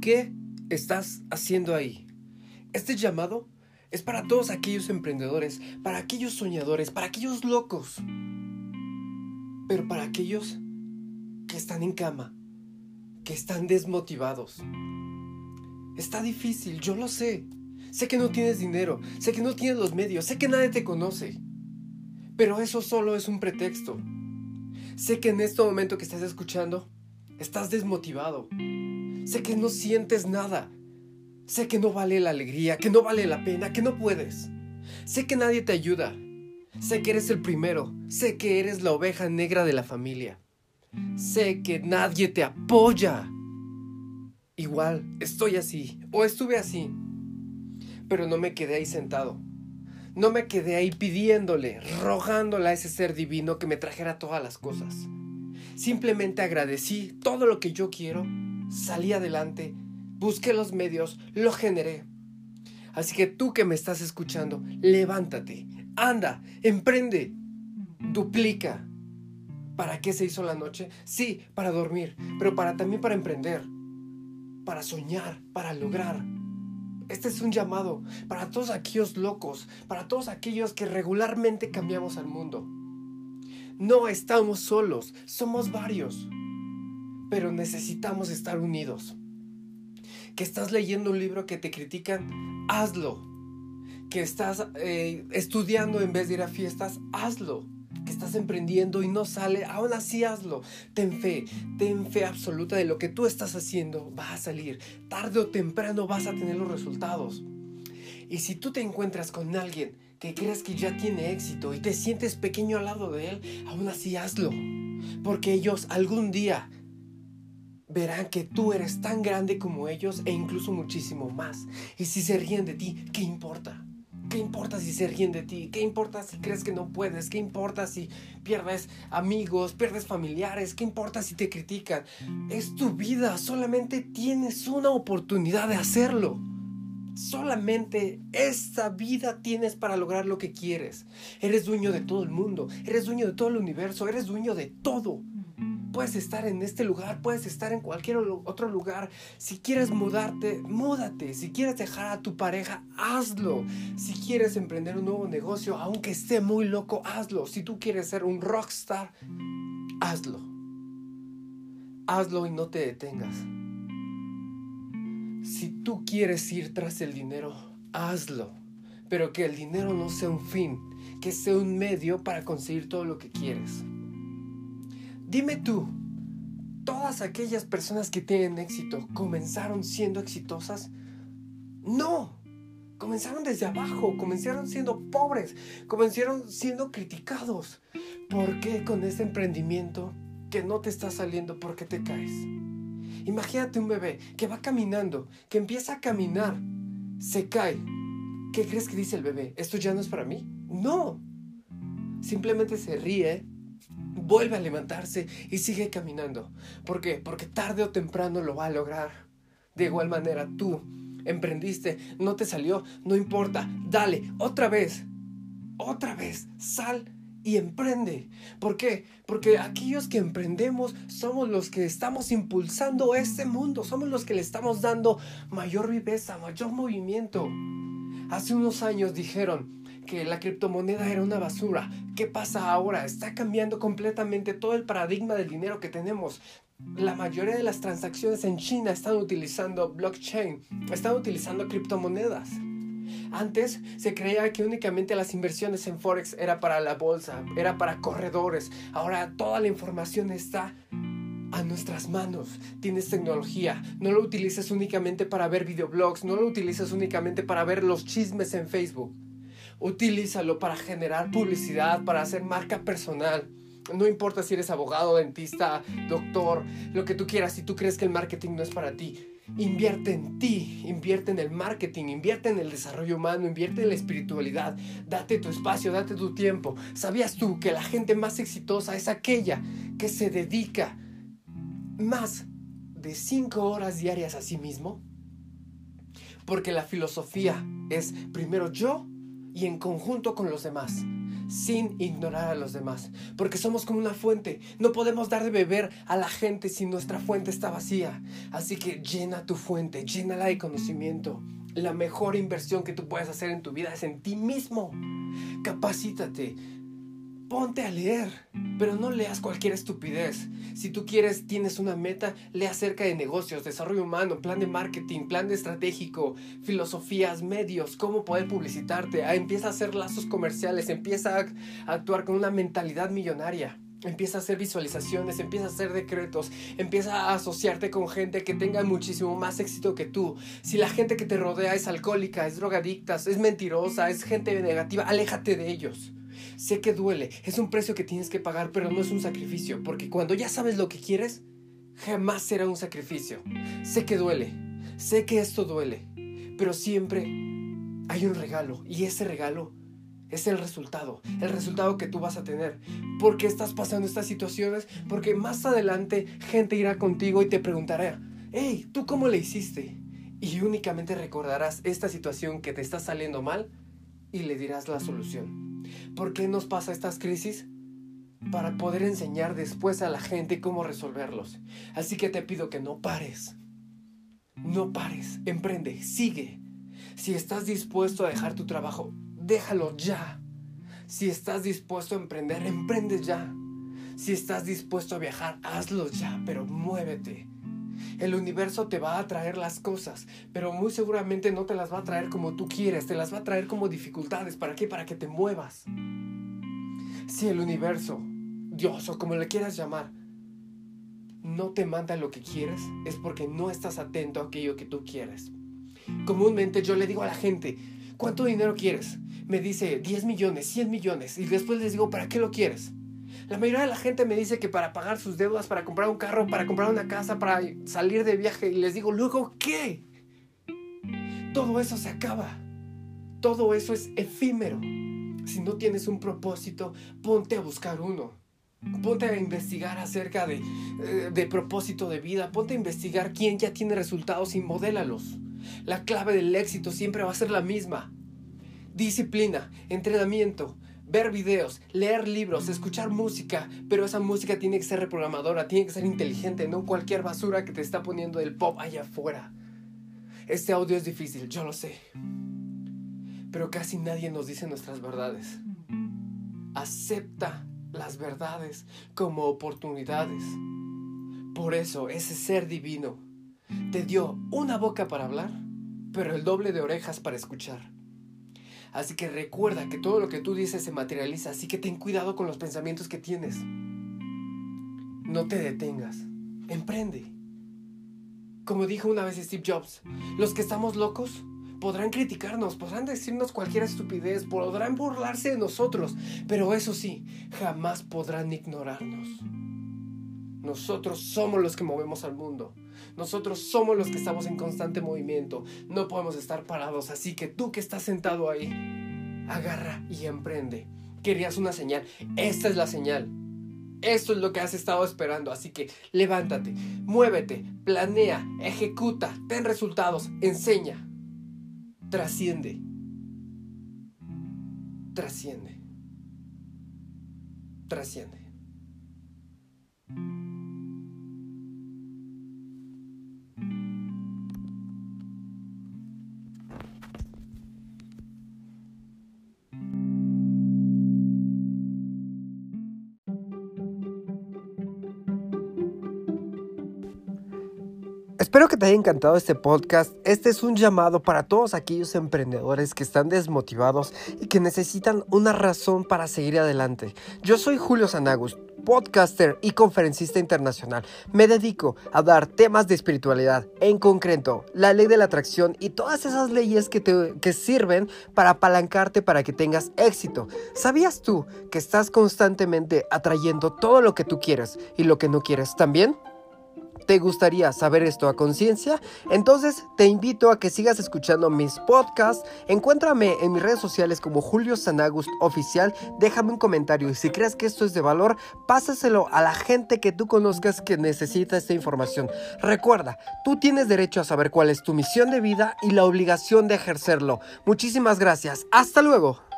¿Qué estás haciendo ahí? Este llamado es para todos aquellos emprendedores, para aquellos soñadores, para aquellos locos, pero para aquellos que están en cama, que están desmotivados. Está difícil, yo lo sé. Sé que no tienes dinero, sé que no tienes los medios, sé que nadie te conoce. Pero eso solo es un pretexto. Sé que en este momento que estás escuchando, estás desmotivado. Sé que no sientes nada. Sé que no vale la alegría, que no vale la pena, que no puedes. Sé que nadie te ayuda. Sé que eres el primero. Sé que eres la oveja negra de la familia. Sé que nadie te apoya. Igual, estoy así, o estuve así. Pero no me quedé ahí sentado. No me quedé ahí pidiéndole, rogándole a ese ser divino que me trajera todas las cosas. Simplemente agradecí todo lo que yo quiero, salí adelante busqué los medios, lo generé. Así que tú que me estás escuchando, levántate, anda, emprende, duplica. ¿Para qué se hizo la noche? Sí, para dormir, pero para también para emprender, para soñar, para lograr. Este es un llamado para todos aquellos locos, para todos aquellos que regularmente cambiamos al mundo. No estamos solos, somos varios, pero necesitamos estar unidos que estás leyendo un libro que te critican, hazlo. Que estás eh, estudiando en vez de ir a fiestas, hazlo. Que estás emprendiendo y no sale, aún así hazlo. Ten fe, ten fe absoluta de lo que tú estás haciendo va a salir. Tarde o temprano vas a tener los resultados. Y si tú te encuentras con alguien que crees que ya tiene éxito y te sientes pequeño al lado de él, aún así hazlo. Porque ellos algún día verán que tú eres tan grande como ellos e incluso muchísimo más. Y si se ríen de ti, ¿qué importa? ¿Qué importa si se ríen de ti? ¿Qué importa si crees que no puedes? ¿Qué importa si pierdes amigos, pierdes familiares? ¿Qué importa si te critican? Es tu vida, solamente tienes una oportunidad de hacerlo. Solamente esta vida tienes para lograr lo que quieres. Eres dueño de todo el mundo, eres dueño de todo el universo, eres dueño de todo. Puedes estar en este lugar, puedes estar en cualquier otro lugar. Si quieres mudarte, múdate. Si quieres dejar a tu pareja, hazlo. Si quieres emprender un nuevo negocio, aunque esté muy loco, hazlo. Si tú quieres ser un rockstar, hazlo. Hazlo y no te detengas. Si tú quieres ir tras el dinero, hazlo. Pero que el dinero no sea un fin, que sea un medio para conseguir todo lo que quieres. Dime tú, ¿todas aquellas personas que tienen éxito comenzaron siendo exitosas? No, comenzaron desde abajo, comenzaron siendo pobres, comenzaron siendo criticados. ¿Por qué con este emprendimiento que no te está saliendo? ¿Por qué te caes? Imagínate un bebé que va caminando, que empieza a caminar, se cae. ¿Qué crees que dice el bebé? ¿Esto ya no es para mí? No. Simplemente se ríe vuelve a levantarse y sigue caminando. ¿Por qué? Porque tarde o temprano lo va a lograr. De igual manera, tú emprendiste, no te salió, no importa, dale, otra vez, otra vez, sal y emprende. ¿Por qué? Porque aquellos que emprendemos somos los que estamos impulsando este mundo, somos los que le estamos dando mayor viveza, mayor movimiento. Hace unos años dijeron, que la criptomoneda era una basura. ¿Qué pasa ahora? Está cambiando completamente todo el paradigma del dinero que tenemos. La mayoría de las transacciones en China están utilizando blockchain, están utilizando criptomonedas. Antes se creía que únicamente las inversiones en Forex era para la bolsa, era para corredores. Ahora toda la información está a nuestras manos. Tienes tecnología. No lo utilices únicamente para ver videoblogs, no lo utilices únicamente para ver los chismes en Facebook. Utilízalo para generar publicidad, para hacer marca personal. No importa si eres abogado, dentista, doctor, lo que tú quieras, si tú crees que el marketing no es para ti, invierte en ti, invierte en el marketing, invierte en el desarrollo humano, invierte en la espiritualidad, date tu espacio, date tu tiempo. ¿Sabías tú que la gente más exitosa es aquella que se dedica más de 5 horas diarias a sí mismo? Porque la filosofía es primero yo y en conjunto con los demás. sin ignorar a los demás, porque somos como una fuente, no podemos dar de beber a la gente si nuestra fuente está vacía, así que llena tu fuente, llénala de conocimiento. La mejor inversión que tú puedes hacer en tu vida es en ti mismo. Capacítate, ponte a leer, pero no leas cualquier estupidez. Si tú quieres, tienes una meta, lee acerca de negocios, desarrollo humano, plan de marketing, plan de estratégico, filosofías, medios, cómo poder publicitarte. Ah, empieza a hacer lazos comerciales, empieza a actuar con una mentalidad millonaria. Empieza a hacer visualizaciones, empieza a hacer decretos, empieza a asociarte con gente que tenga muchísimo más éxito que tú. Si la gente que te rodea es alcohólica, es drogadicta, es mentirosa, es gente negativa, aléjate de ellos. Sé que duele, es un precio que tienes que pagar, pero no es un sacrificio, porque cuando ya sabes lo que quieres, jamás será un sacrificio. Sé que duele, sé que esto duele, pero siempre hay un regalo, y ese regalo es el resultado, el resultado que tú vas a tener. Porque estás pasando estas situaciones, porque más adelante gente irá contigo y te preguntará, hey, ¿tú cómo le hiciste? Y únicamente recordarás esta situación que te está saliendo mal y le dirás la solución. ¿Por qué nos pasa estas crisis? Para poder enseñar después a la gente cómo resolverlos. Así que te pido que no pares. No pares, emprende, sigue. Si estás dispuesto a dejar tu trabajo, déjalo ya. Si estás dispuesto a emprender, emprende ya. Si estás dispuesto a viajar, hazlo ya, pero muévete. El universo te va a traer las cosas, pero muy seguramente no te las va a traer como tú quieres, te las va a traer como dificultades. ¿Para qué? Para que te muevas. Si el universo, Dios o como le quieras llamar, no te manda lo que quieres, es porque no estás atento a aquello que tú quieres. Comúnmente yo le digo a la gente, ¿cuánto dinero quieres? Me dice 10 millones, 100 millones, y después les digo, ¿para qué lo quieres? La mayoría de la gente me dice que para pagar sus deudas, para comprar un carro, para comprar una casa, para salir de viaje. Y les digo, luego, ¿qué? Todo eso se acaba. Todo eso es efímero. Si no tienes un propósito, ponte a buscar uno. Ponte a investigar acerca de, eh, de propósito de vida. Ponte a investigar quién ya tiene resultados y modélalos. La clave del éxito siempre va a ser la misma. Disciplina, entrenamiento, ver videos, leer libros, escuchar música, pero esa música tiene que ser reprogramadora, tiene que ser inteligente, no cualquier basura que te está poniendo el pop allá afuera. Este audio es difícil, yo lo sé. Pero casi nadie nos dice nuestras verdades. Acepta las verdades como oportunidades. Por eso ese ser divino te dio una boca para hablar, pero el doble de orejas para escuchar. Así que recuerda que todo lo que tú dices se materializa, así que ten cuidado con los pensamientos que tienes. No te detengas, emprende. Como dijo una vez Steve Jobs, los que estamos locos podrán criticarnos, podrán decirnos cualquier estupidez, podrán burlarse de nosotros, pero eso sí, jamás podrán ignorarnos. Nosotros somos los que movemos al mundo. Nosotros somos los que estamos en constante movimiento. No podemos estar parados. Así que tú que estás sentado ahí, agarra y emprende. Querías una señal. Esta es la señal. Esto es lo que has estado esperando. Así que levántate, muévete, planea, ejecuta, ten resultados, enseña. Trasciende. Trasciende. Trasciende. Espero que te haya encantado este podcast. Este es un llamado para todos aquellos emprendedores que están desmotivados y que necesitan una razón para seguir adelante. Yo soy Julio Sanagus, podcaster y conferencista internacional. Me dedico a dar temas de espiritualidad, en concreto la ley de la atracción y todas esas leyes que, te, que sirven para apalancarte para que tengas éxito. ¿Sabías tú que estás constantemente atrayendo todo lo que tú quieres y lo que no quieres también? ¿Te gustaría saber esto a conciencia? Entonces te invito a que sigas escuchando mis podcasts. Encuéntrame en mis redes sociales como Julio Sanagust Oficial. Déjame un comentario y si crees que esto es de valor, pásaselo a la gente que tú conozcas que necesita esta información. Recuerda, tú tienes derecho a saber cuál es tu misión de vida y la obligación de ejercerlo. Muchísimas gracias. Hasta luego.